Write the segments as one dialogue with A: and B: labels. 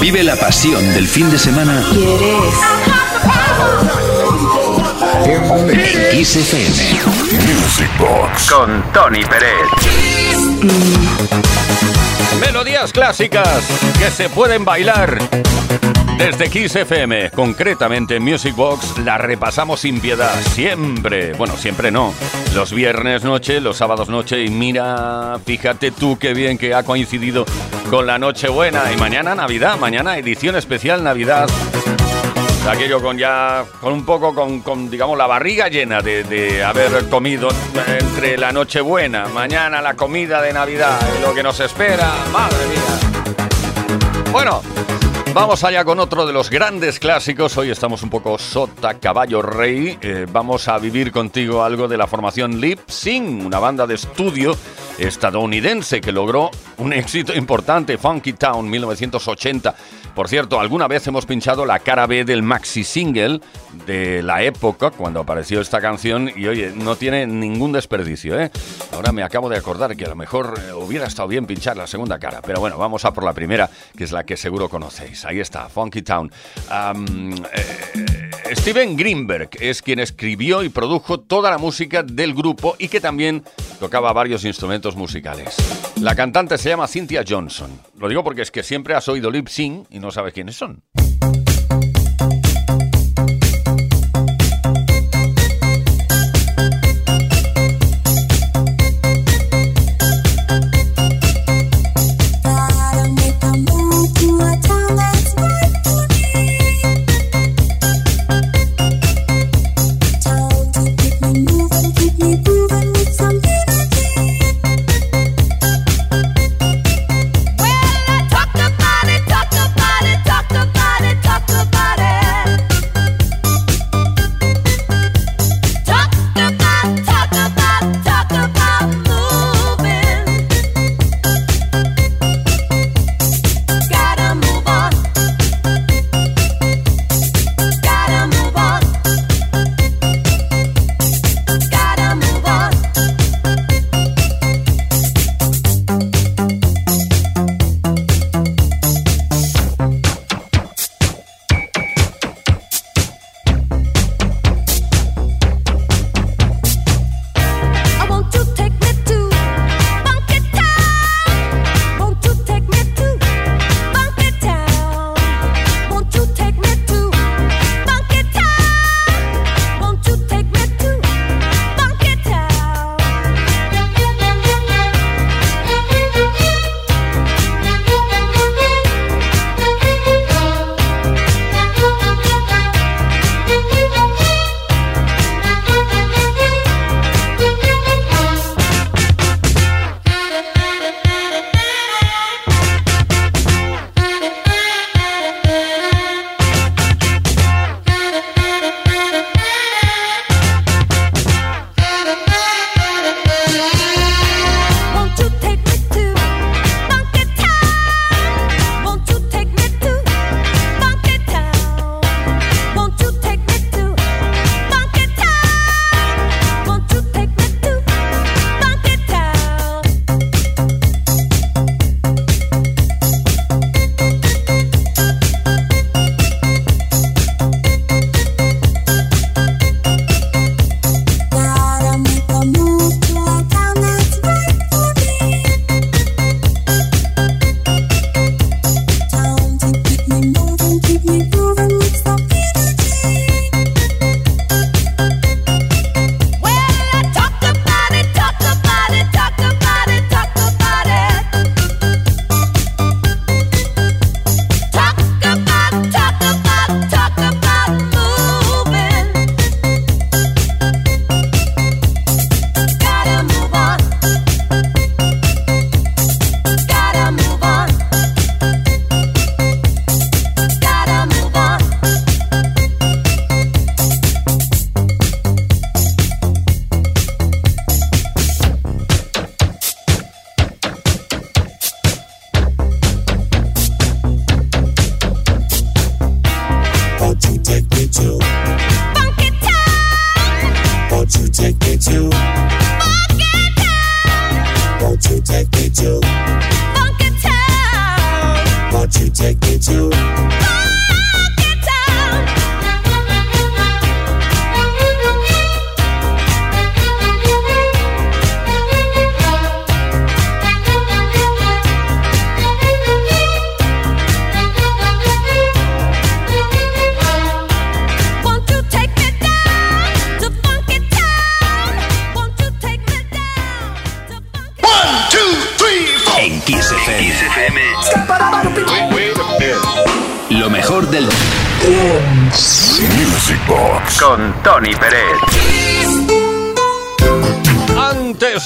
A: Vive la pasión del fin de semana.
B: ¿Quieres?
A: En Kiss FM.
C: Music Box.
D: Con Tony Pérez.
E: Melodías clásicas que se pueden bailar. Desde Kiss FM, concretamente en Music Box, la repasamos sin piedad, siempre. Bueno, siempre no. Los viernes noche, los sábados noche y mira, fíjate tú qué bien que ha coincidido con la Nochebuena y mañana Navidad, mañana edición especial Navidad. Aquello con ya, con un poco, con, digamos, la barriga llena de, haber comido entre la Nochebuena, mañana la comida de Navidad lo que nos espera, madre mía. Bueno, Vamos allá con otro de los grandes clásicos. Hoy estamos un poco sota caballo rey. Eh, vamos a vivir contigo algo de la formación Lip Sing, una banda de estudio estadounidense que logró un éxito importante, Funky Town 1980. Por cierto, alguna vez hemos pinchado la cara B del maxi single de la época cuando apareció esta canción y oye, no tiene ningún desperdicio, ¿eh? Ahora me acabo de acordar que a lo mejor eh, hubiera estado bien pinchar la segunda cara, pero bueno, vamos a por la primera, que es la que seguro conocéis. Ahí está, Funky Town. Eh, Steven Greenberg es quien escribió y produjo toda la música del grupo y que también tocaba varios instrumentos musicales. La cantante se llama Cynthia Johnson. Lo digo porque es que siempre has oído lip sync y no sabes quiénes son.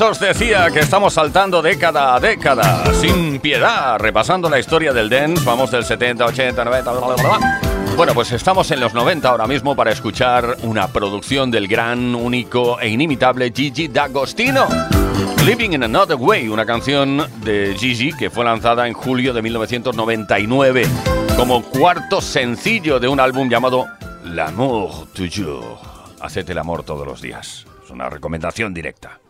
E: Antes os decía que estamos saltando década a década, sin piedad, repasando la historia del dance, vamos del 70, 80, 90, bla, bla, bla. Bueno, pues estamos en los 90 ahora mismo para escuchar una producción del gran, único e inimitable Gigi D'Agostino. Living in Another Way, una canción de Gigi que fue lanzada en julio de 1999 como cuarto sencillo de un álbum llamado L'amour toujours. Hacete el amor todos los días. Es una recomendación directa.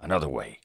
E: Another Way.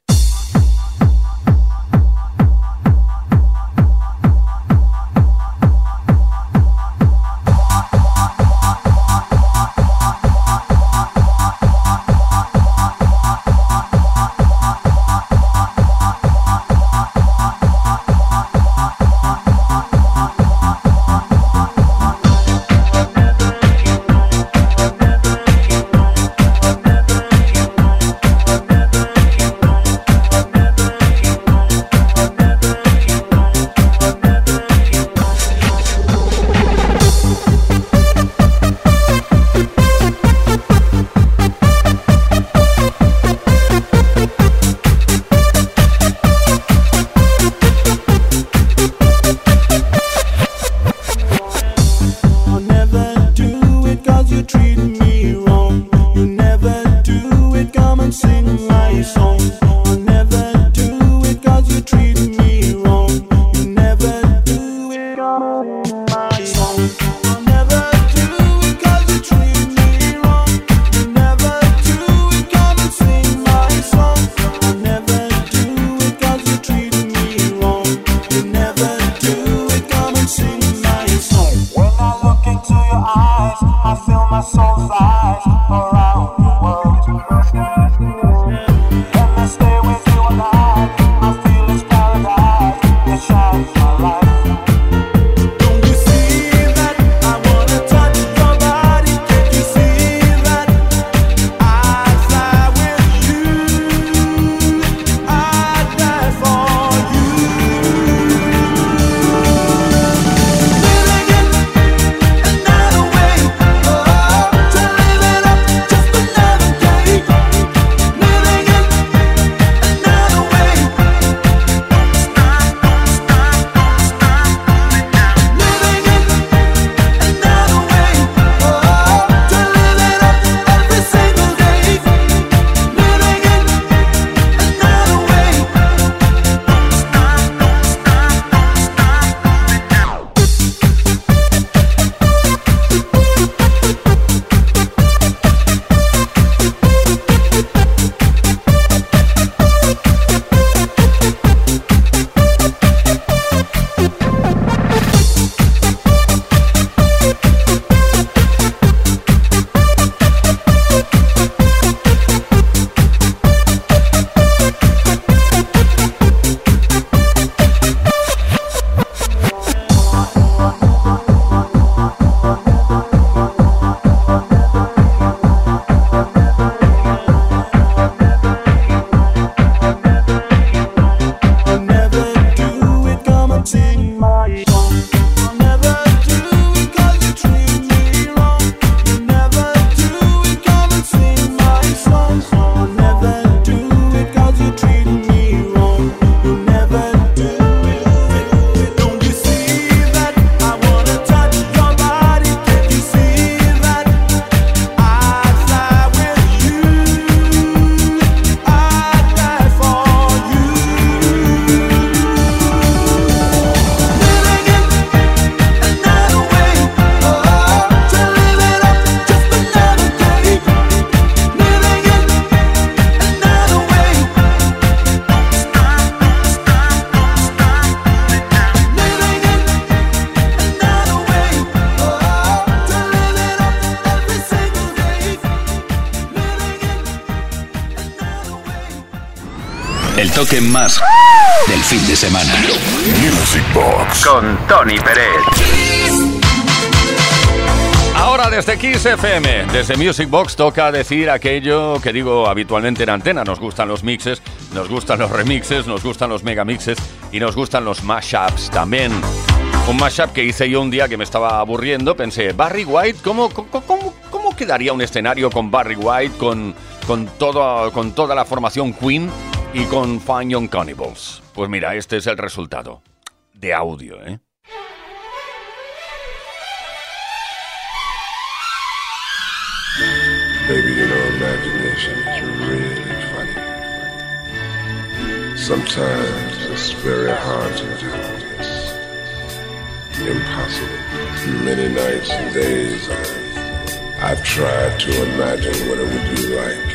B: Toque más del fin de semana.
A: Music Box.
D: Con Tony Pérez.
E: Ahora desde Kiss FM, desde Music Box toca decir aquello que digo habitualmente en antena. Nos gustan los mixes, nos gustan los remixes, nos gustan los megamixes y nos gustan los mashups también. Un mashup que hice yo un día que me estaba aburriendo, pensé, Barry White, ¿cómo, cómo, cómo quedaría un escenario con Barry White, con, con, todo, con toda la formación Queen y con Fine Young Cannibals? Pues mira, este es el resultado. De audio, ¿eh?
F: Baby, you know, imagination is really funny. Sometimes it's very hard to do. Impossible. Many nights and days I've tried to imagine what it would be like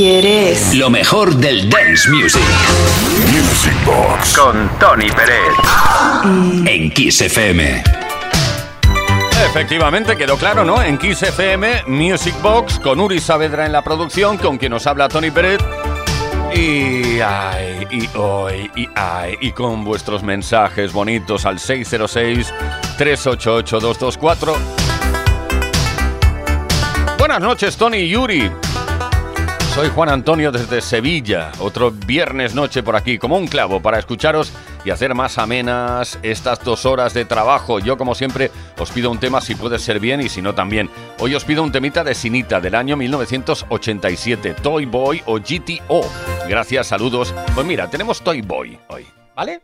G: quieres?
B: Lo mejor del dance music.
H: Music Box.
A: Con Tony Pérez.
B: En Kiss FM.
I: Efectivamente, quedó claro, ¿no? En Kiss FM, Music Box, con Uri Saavedra en la producción, con quien nos habla Tony Pérez. Y ay, y hoy, y ay, y con vuestros mensajes bonitos al 606-388-224. Buenas noches, Tony y Yuri. Soy Juan Antonio desde Sevilla. Otro viernes noche por aquí, como un clavo, para escucharos y hacer más amenas estas dos horas de trabajo. Yo, como siempre, os pido un tema si puede ser bien y si no también. Hoy os pido un temita de Sinita del año 1987, Toy Boy o GTO. Gracias, saludos. Pues mira, tenemos Toy Boy hoy, ¿vale?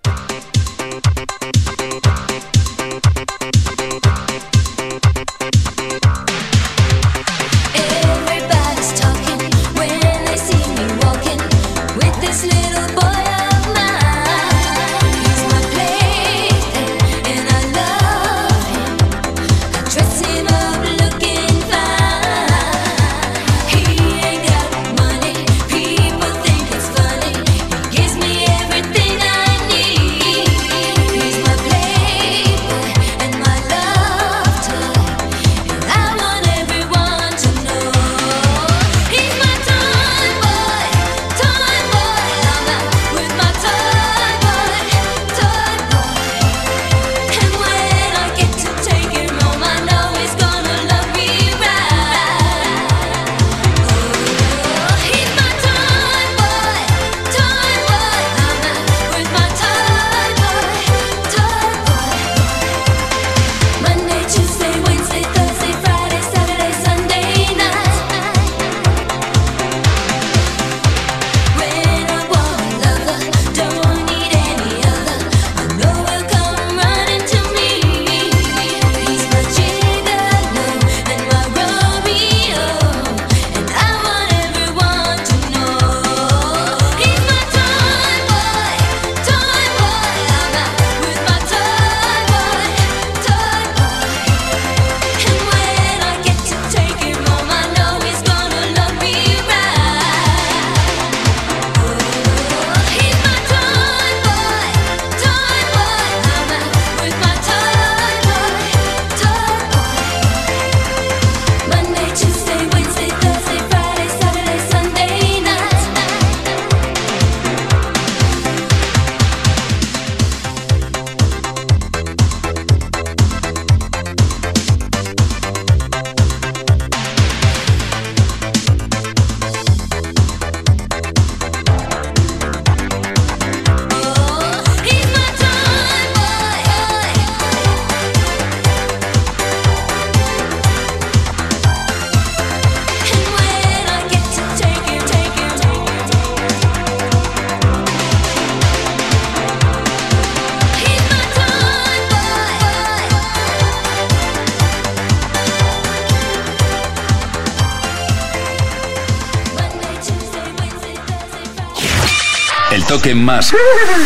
B: Toque más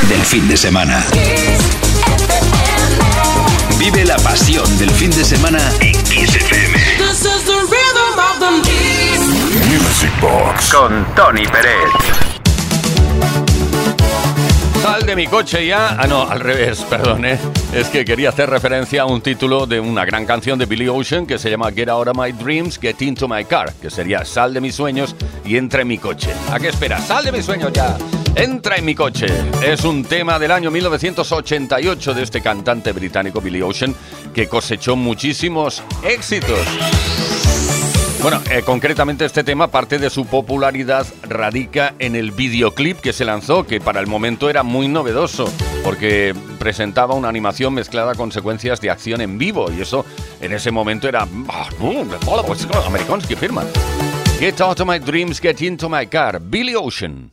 B: del fin de semana. Vive la pasión del fin de semana en Kiss FM.
H: Music Box.
A: Con Tony Pérez.
I: Sal de mi coche ya. Ah, no, al revés, perdón, ¿eh? Es que quería hacer referencia a un título de una gran canción de Billy Ocean que se llama Get Out of My Dreams, Get Into My Car, que sería Sal de mis sueños y entra en mi coche. ¿A qué esperas? Sal de mis sueños ya. Entra en mi coche. Es un tema del año 1988 de este cantante británico Billy Ocean que cosechó muchísimos éxitos. Bueno, eh, concretamente este tema, parte de su popularidad radica en el videoclip que se lanzó, que para el momento era muy novedoso, porque presentaba una animación mezclada con secuencias de acción en vivo, y eso en ese momento era... Ah, pues, americanos que firman. Get out of my dreams, get into my car. Billy Ocean.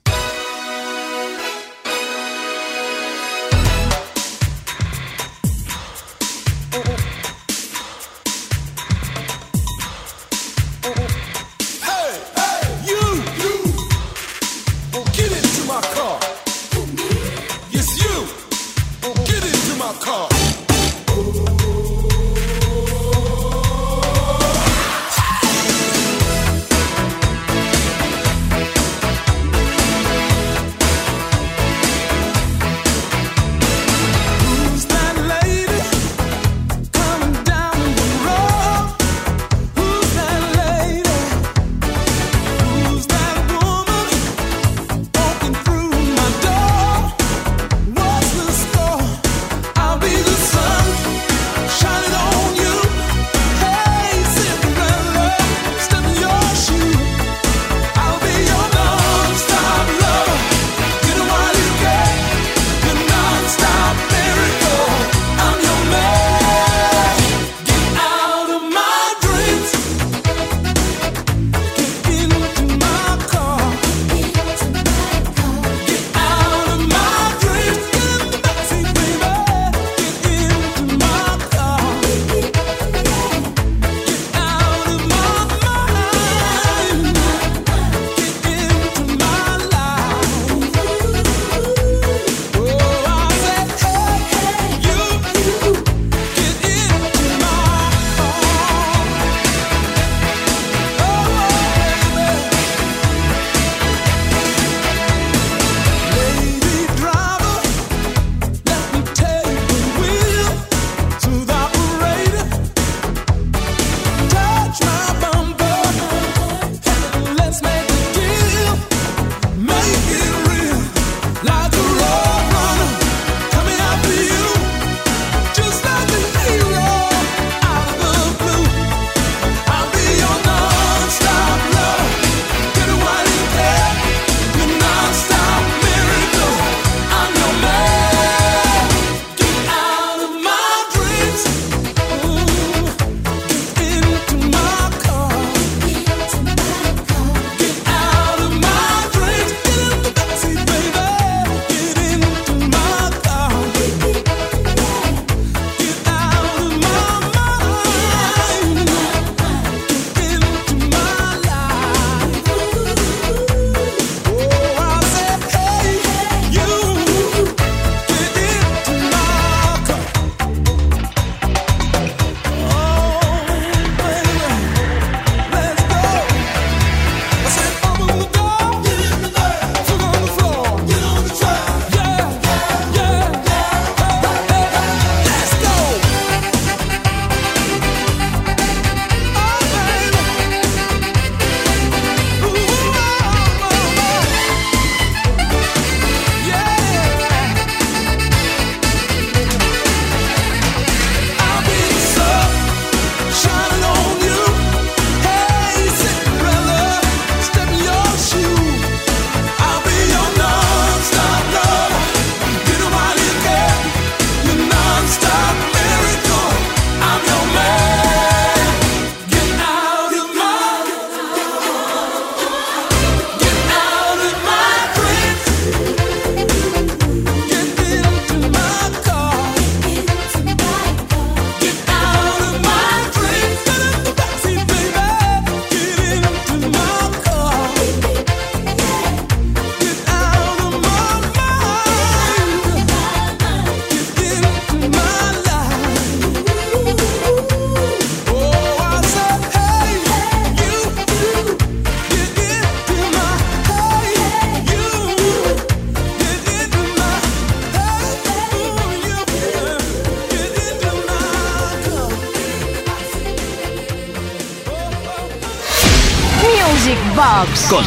B: Con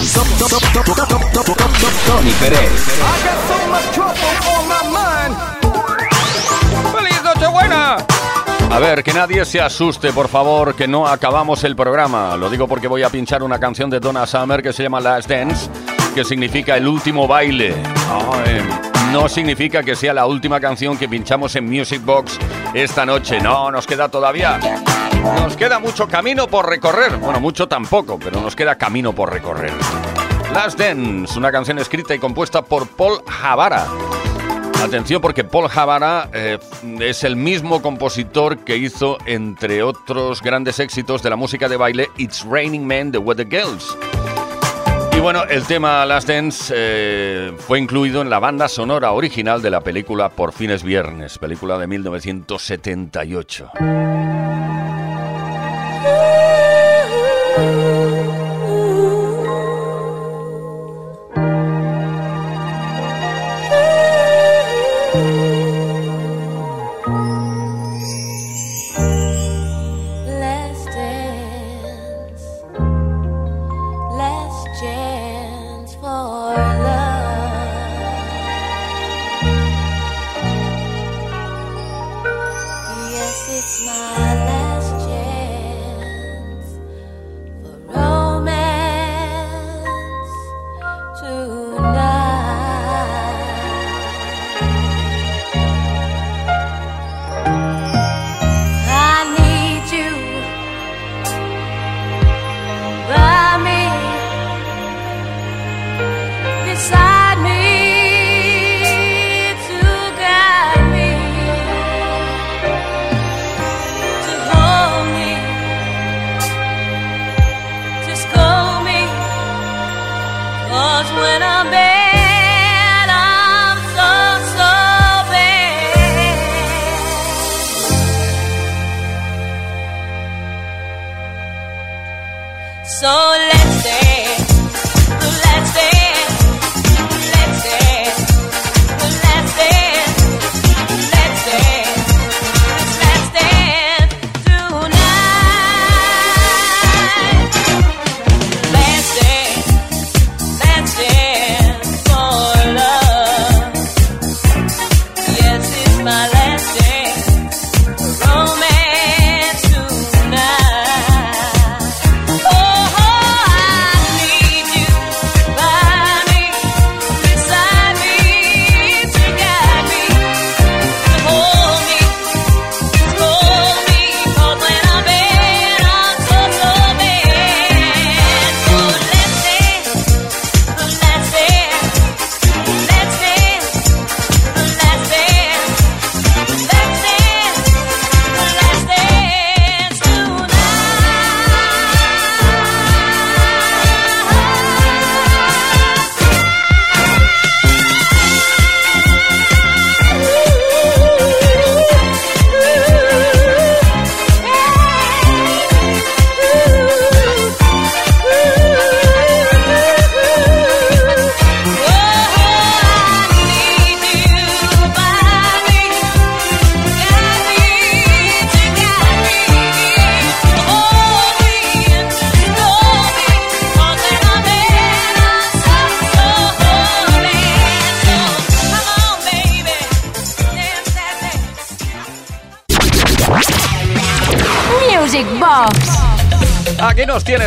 B: Tony Pérez.
I: ¡Feliz Nochebuena! A ver, que nadie se asuste, por favor, que no acabamos el programa. Lo digo porque voy a pinchar una canción de Donna Summer que se llama Last Dance, que significa el último baile. no significa que sea la última canción que pinchamos en Music Box esta noche. No, nos queda todavía. Nos queda mucho camino por recorrer. Bueno, mucho tampoco, pero nos queda camino por recorrer. Last Dance, una canción escrita y compuesta por Paul Javara. Atención porque Paul Javara eh, es el mismo compositor que hizo, entre otros grandes éxitos de la música de baile, It's Raining Men de Weather Girls. Y bueno, el tema Last Dance eh, fue incluido en la banda sonora original de la película Por fines viernes, película de 1978.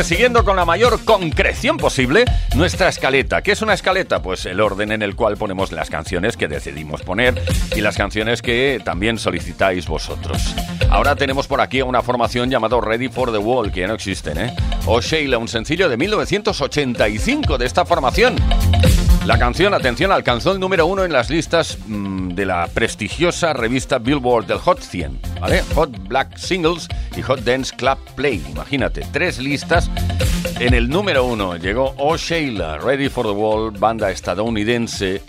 I: Siguiendo con la mayor concreción posible nuestra escaleta. ¿Qué es una escaleta? Pues el orden en el cual ponemos las canciones que decidimos poner y las canciones que también solicitáis vosotros. Ahora tenemos por aquí una formación llamada Ready for the Wall, que ya no existen, ¿eh? O Sheila, un sencillo de 1985 de esta formación. La canción, atención, alcanzó el número uno en las listas mm, de la prestigiosa revista Billboard del Hot 100, ¿vale? Hot Black Singles y Hot Dance Club Play. Imagínate, tres listas. En el número uno llegó Oh Sheila, Ready for the Wall, banda estadounidense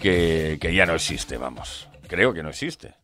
I: que, que ya no existe, vamos. Creo que no existe.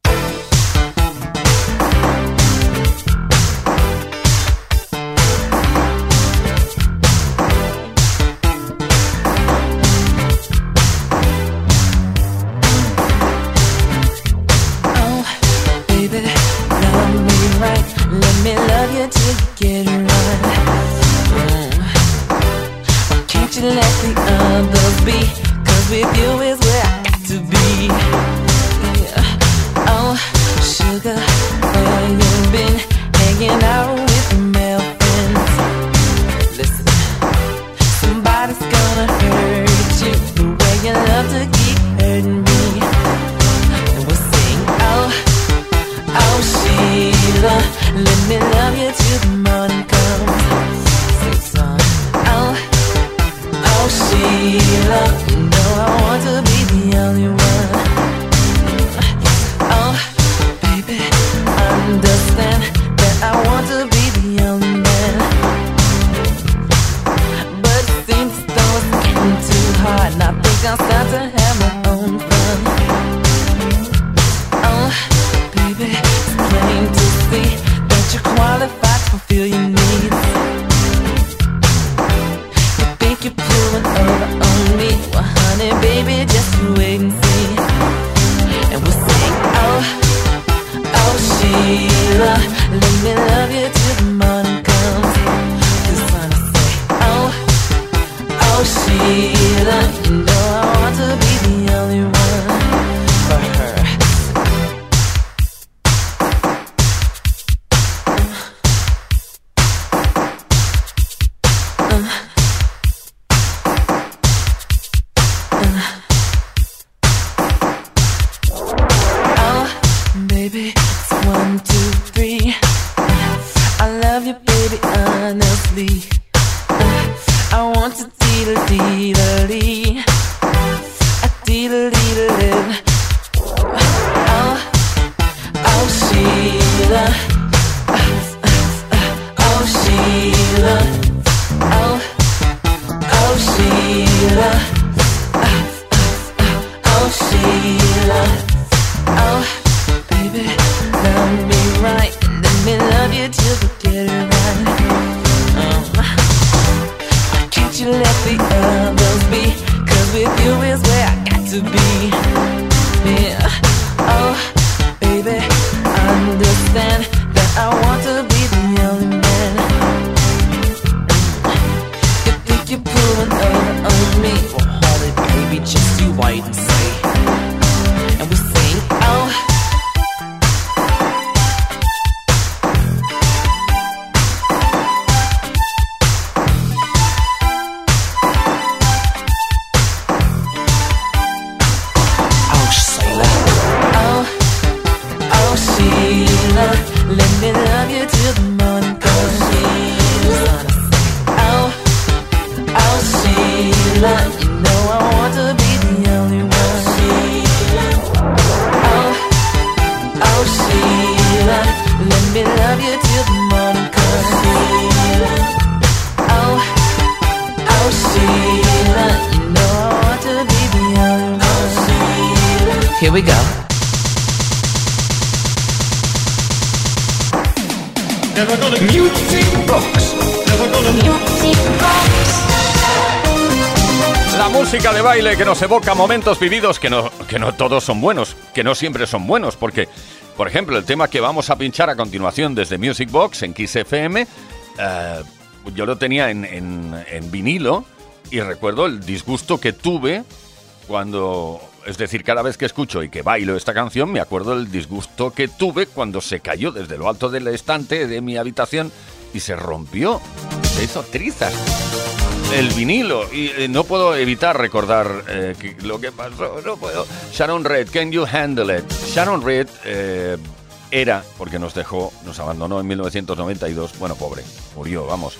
E: Evoca momentos vividos que no, que no todos son buenos, que no siempre son buenos, porque, por ejemplo, el tema que vamos a pinchar a continuación desde Music Box en Kiss FM, eh, yo lo tenía en, en vinilo y recuerdo el disgusto que tuve cuando, es decir, cada vez que escucho y que bailo esta canción, me acuerdo del disgusto que tuve cuando se cayó desde lo alto del estante de mi habitación y se rompió, se hizo trizas el vinilo y eh, no puedo evitar recordar eh, lo que pasó, no puedo. Sharon Reed, Can You Handle It? Sharon Reed eh, era, porque nos dejó, nos abandonó en 1992, bueno, pobre, murió, vamos.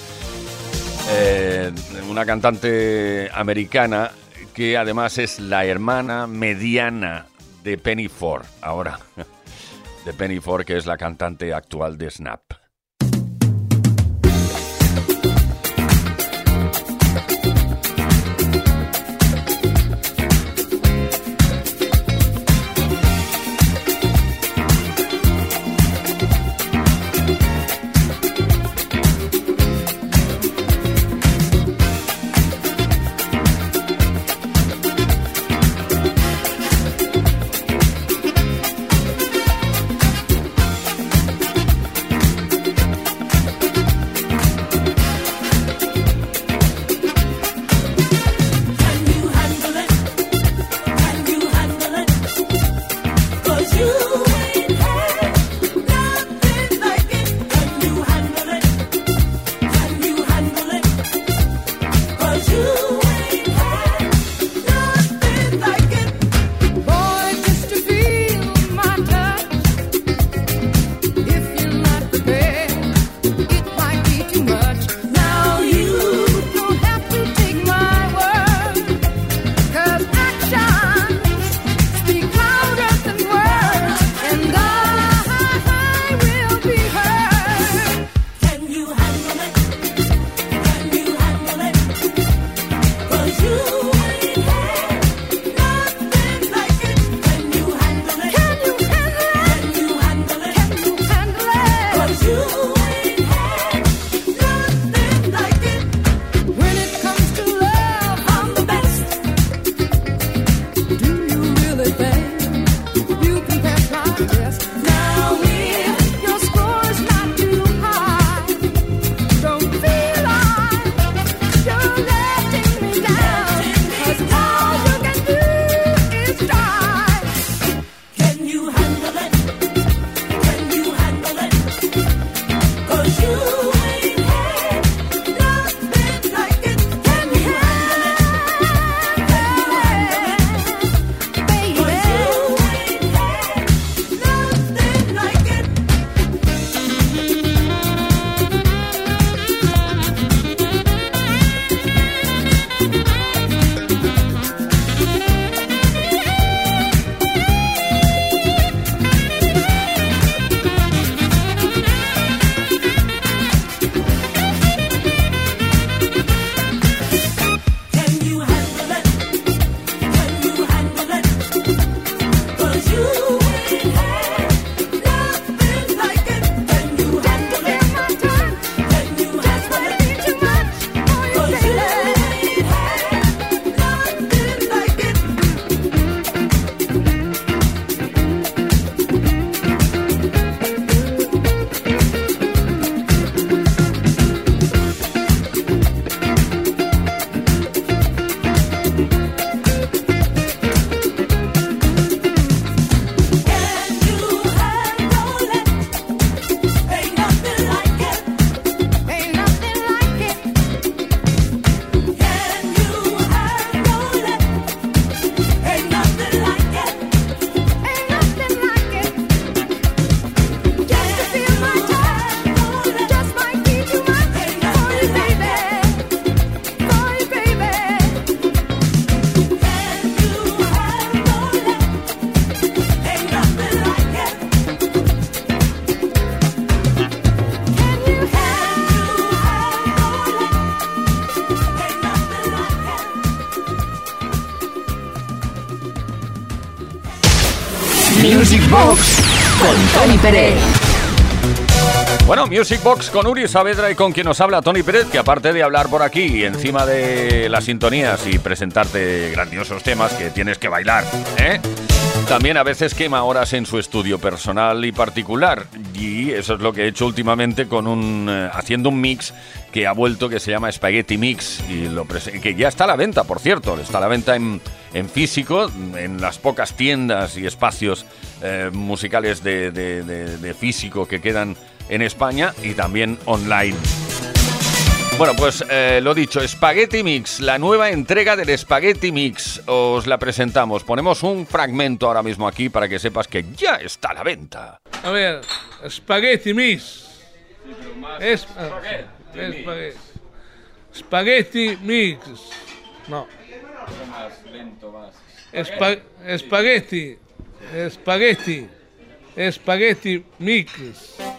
E: una cantante americana que además es la hermana mediana de Penny Ford, ahora, de Penny Ford, que es la cantante actual de Snap. Bueno, Music Box con Uri Saavedra y con quien nos habla Tony Pérez, que aparte de hablar por aquí encima de las sintonías y presentarte grandiosos temas que tienes que bailar, ¿eh? También a veces quema horas en su estudio personal y particular. Y eso es lo que he hecho últimamente con un eh, haciendo un mix que ha vuelto que se llama Spaghetti Mix y lo que ya está a la venta, por cierto, está a la venta en, físico, en las pocas tiendas y espacios eh, musicales de físico que quedan en España y también online. Bueno, pues eh, lo dicho, Spaghetti Mix, la nueva entrega del Spaghetti Mix. Os la presentamos. Ponemos un fragmento ahora mismo aquí para que sepas que ya está a la venta.
J: A ver, Spaghetti Mix. Es, spaghetti. spaghetti Mix. No. Más. Spaghetti. Spaghetti. Spaghetti Mix.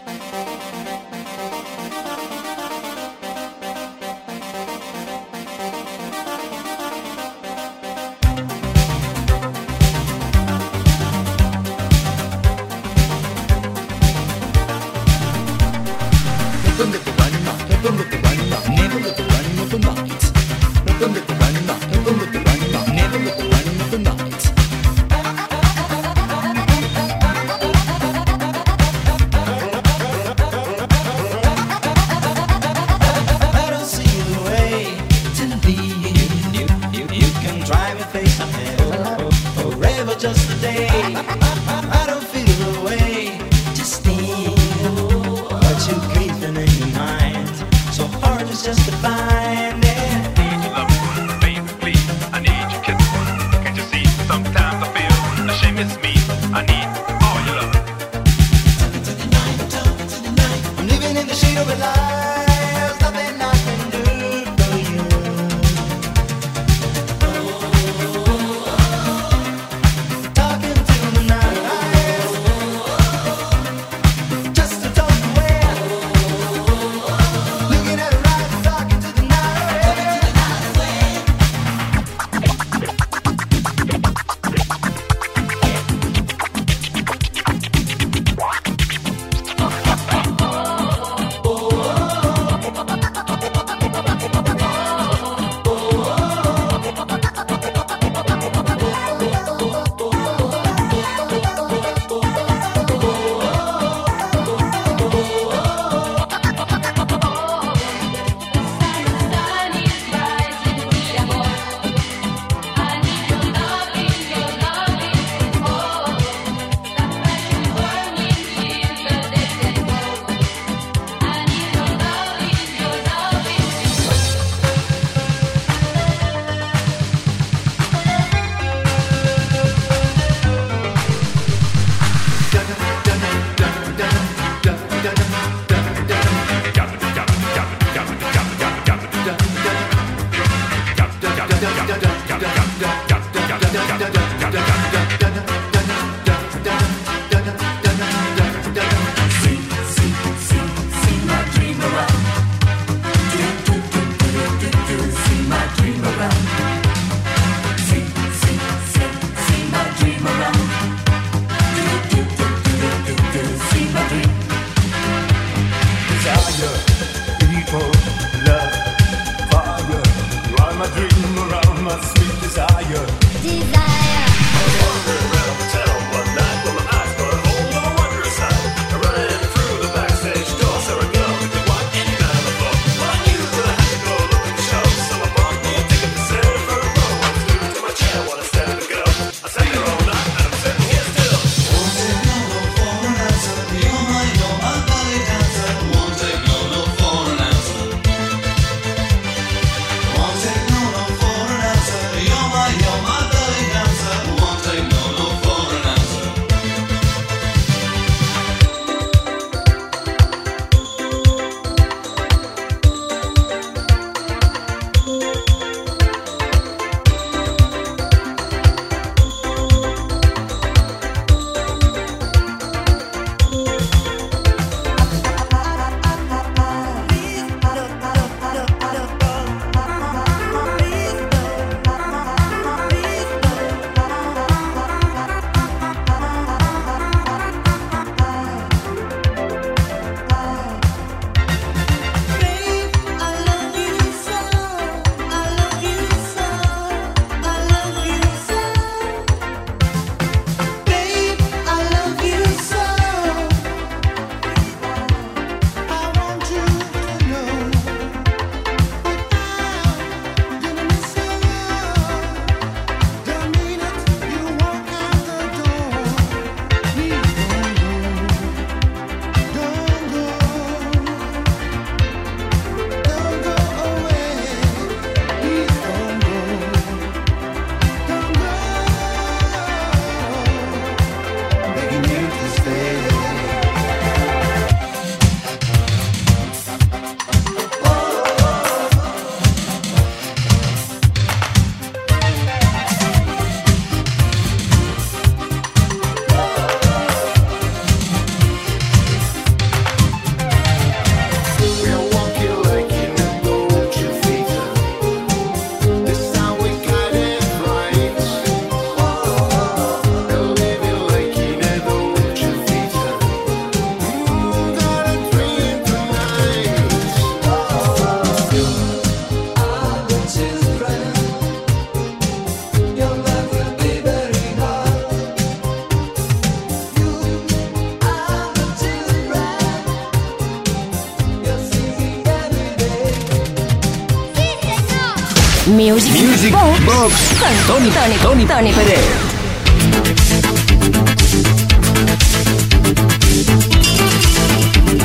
B: Music, Music Box, Box con Tony, Tony, Tony, Tony Pérez.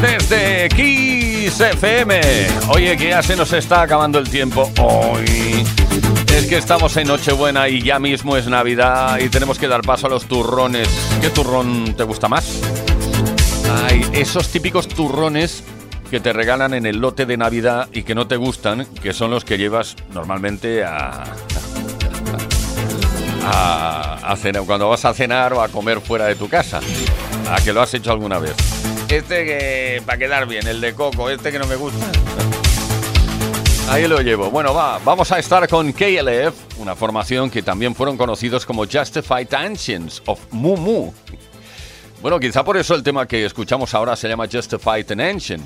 I: Desde Kiss FM. Oye, que ya se nos está acabando el tiempo. Hoy es que estamos en Nochebuena y ya mismo es Navidad y tenemos que dar paso a los turrones. ¿Qué turrón te gusta más? Ay, esos típicos turrones que te regalan en el lote de Navidad y que no te gustan, que son los que llevas normalmente a, a, cenar, cuando vas a cenar o a comer fuera de tu casa. A que lo has hecho alguna vez. Este que, para quedar bien, el de coco, este que no me gusta. Ahí lo llevo. Bueno, va, vamos a estar con KLF, una formación que también fueron conocidos como Justified Ancients of Mumu. Bueno, quizá por eso el tema que escuchamos ahora se llama Justified Ancient.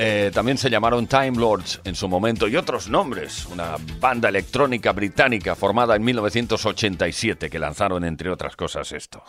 I: Eh, también se llamaron Time Lords en su momento y otros nombres. Una banda electrónica británica formada en 1987 que lanzaron, entre otras cosas, esto.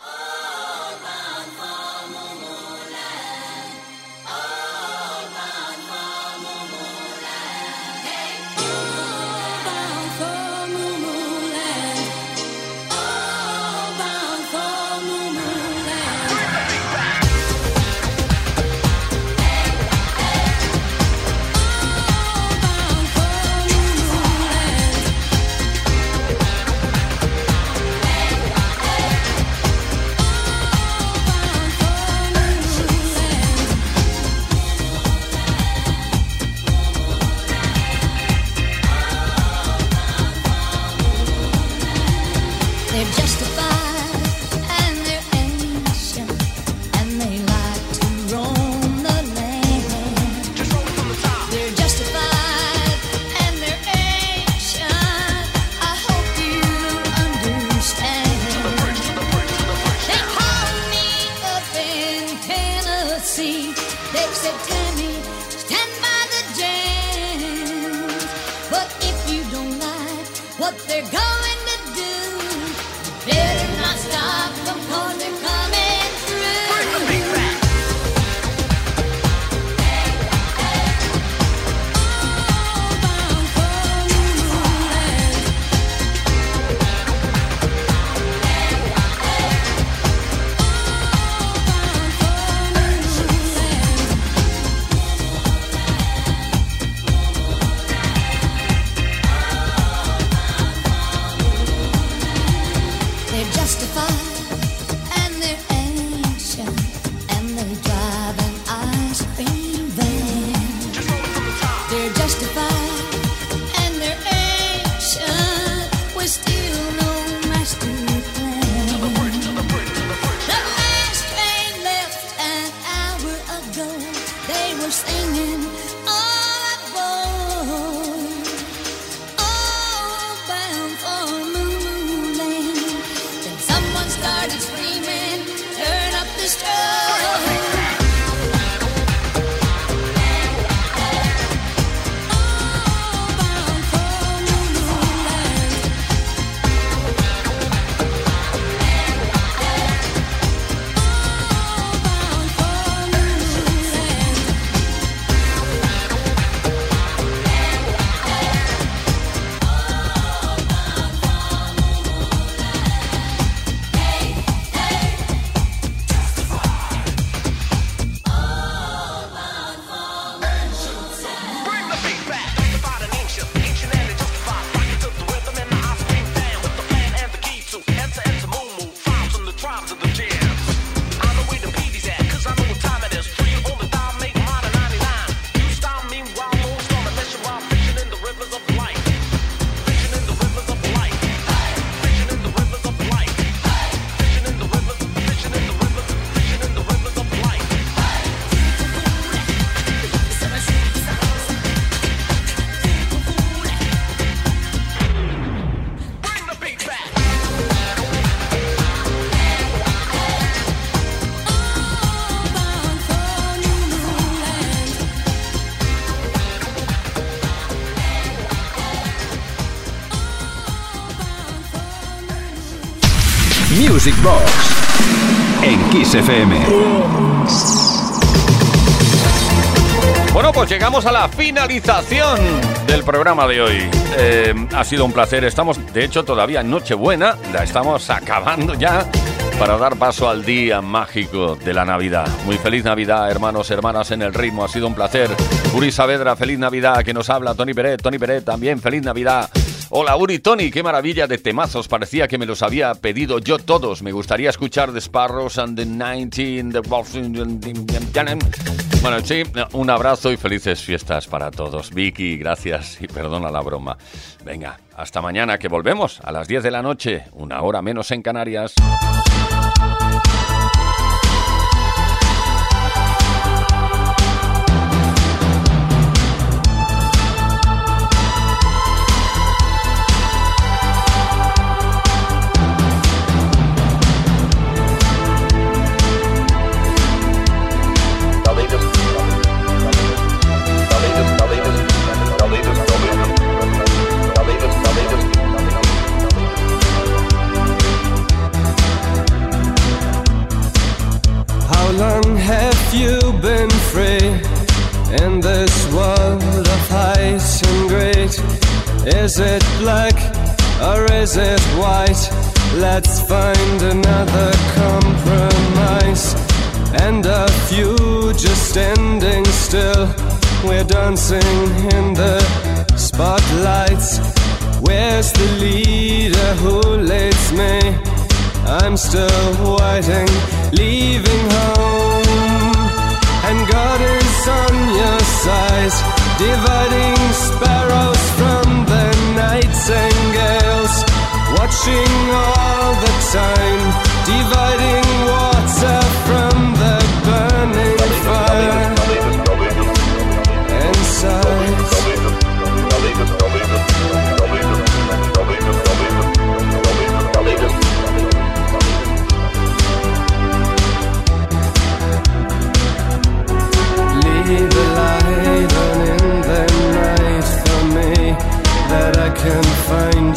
K: Music Box en Kiss FM.
E: Bueno, pues llegamos a la finalización del programa de hoy. Eh, ha sido un placer. Estamos, de hecho, todavía en Nochebuena. La estamos acabando ya para dar paso al día mágico de la Navidad. Muy feliz Navidad, hermanos, hermanas en el ritmo. Ha sido un placer. Uri Saavedra, feliz Navidad, que nos habla Tony Peret. Tony Peret también, feliz Navidad. Hola Uri Tony, qué maravilla de temazos. Parecía que me los había pedido yo todos. Me gustaría escuchar The Sparrows and the 19, The Bueno, sí, un abrazo y felices fiestas para todos. Vicky, gracias y perdona la broma. Venga, hasta mañana que volvemos a las 10 de la noche, una hora menos en Canarias.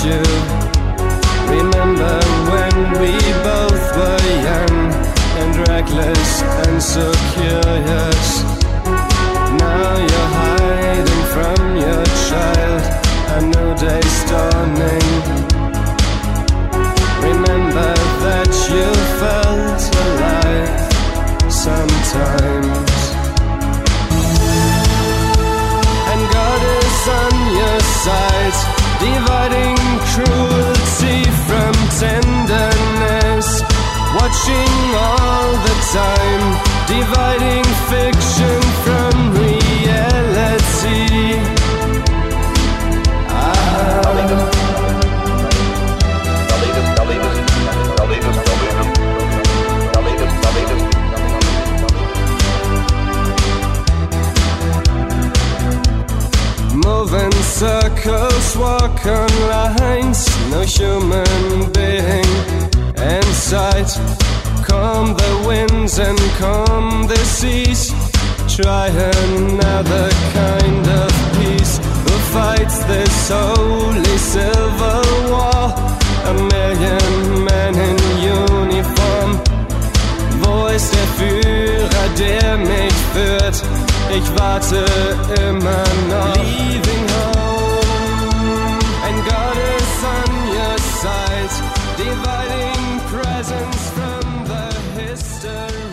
L: You. Remember when we both were young and reckless and curious. Time, dividing fiction from reality. Move circles, walk on lines, no human being in sight. Calm the winds and calm the seas. Try another kind of peace. Who fights this holy civil war? A million men in uniform. Wo ist der Führer, der mich führt? Ich warte immer noch. Leaving home, and God is on your side. Divided mystery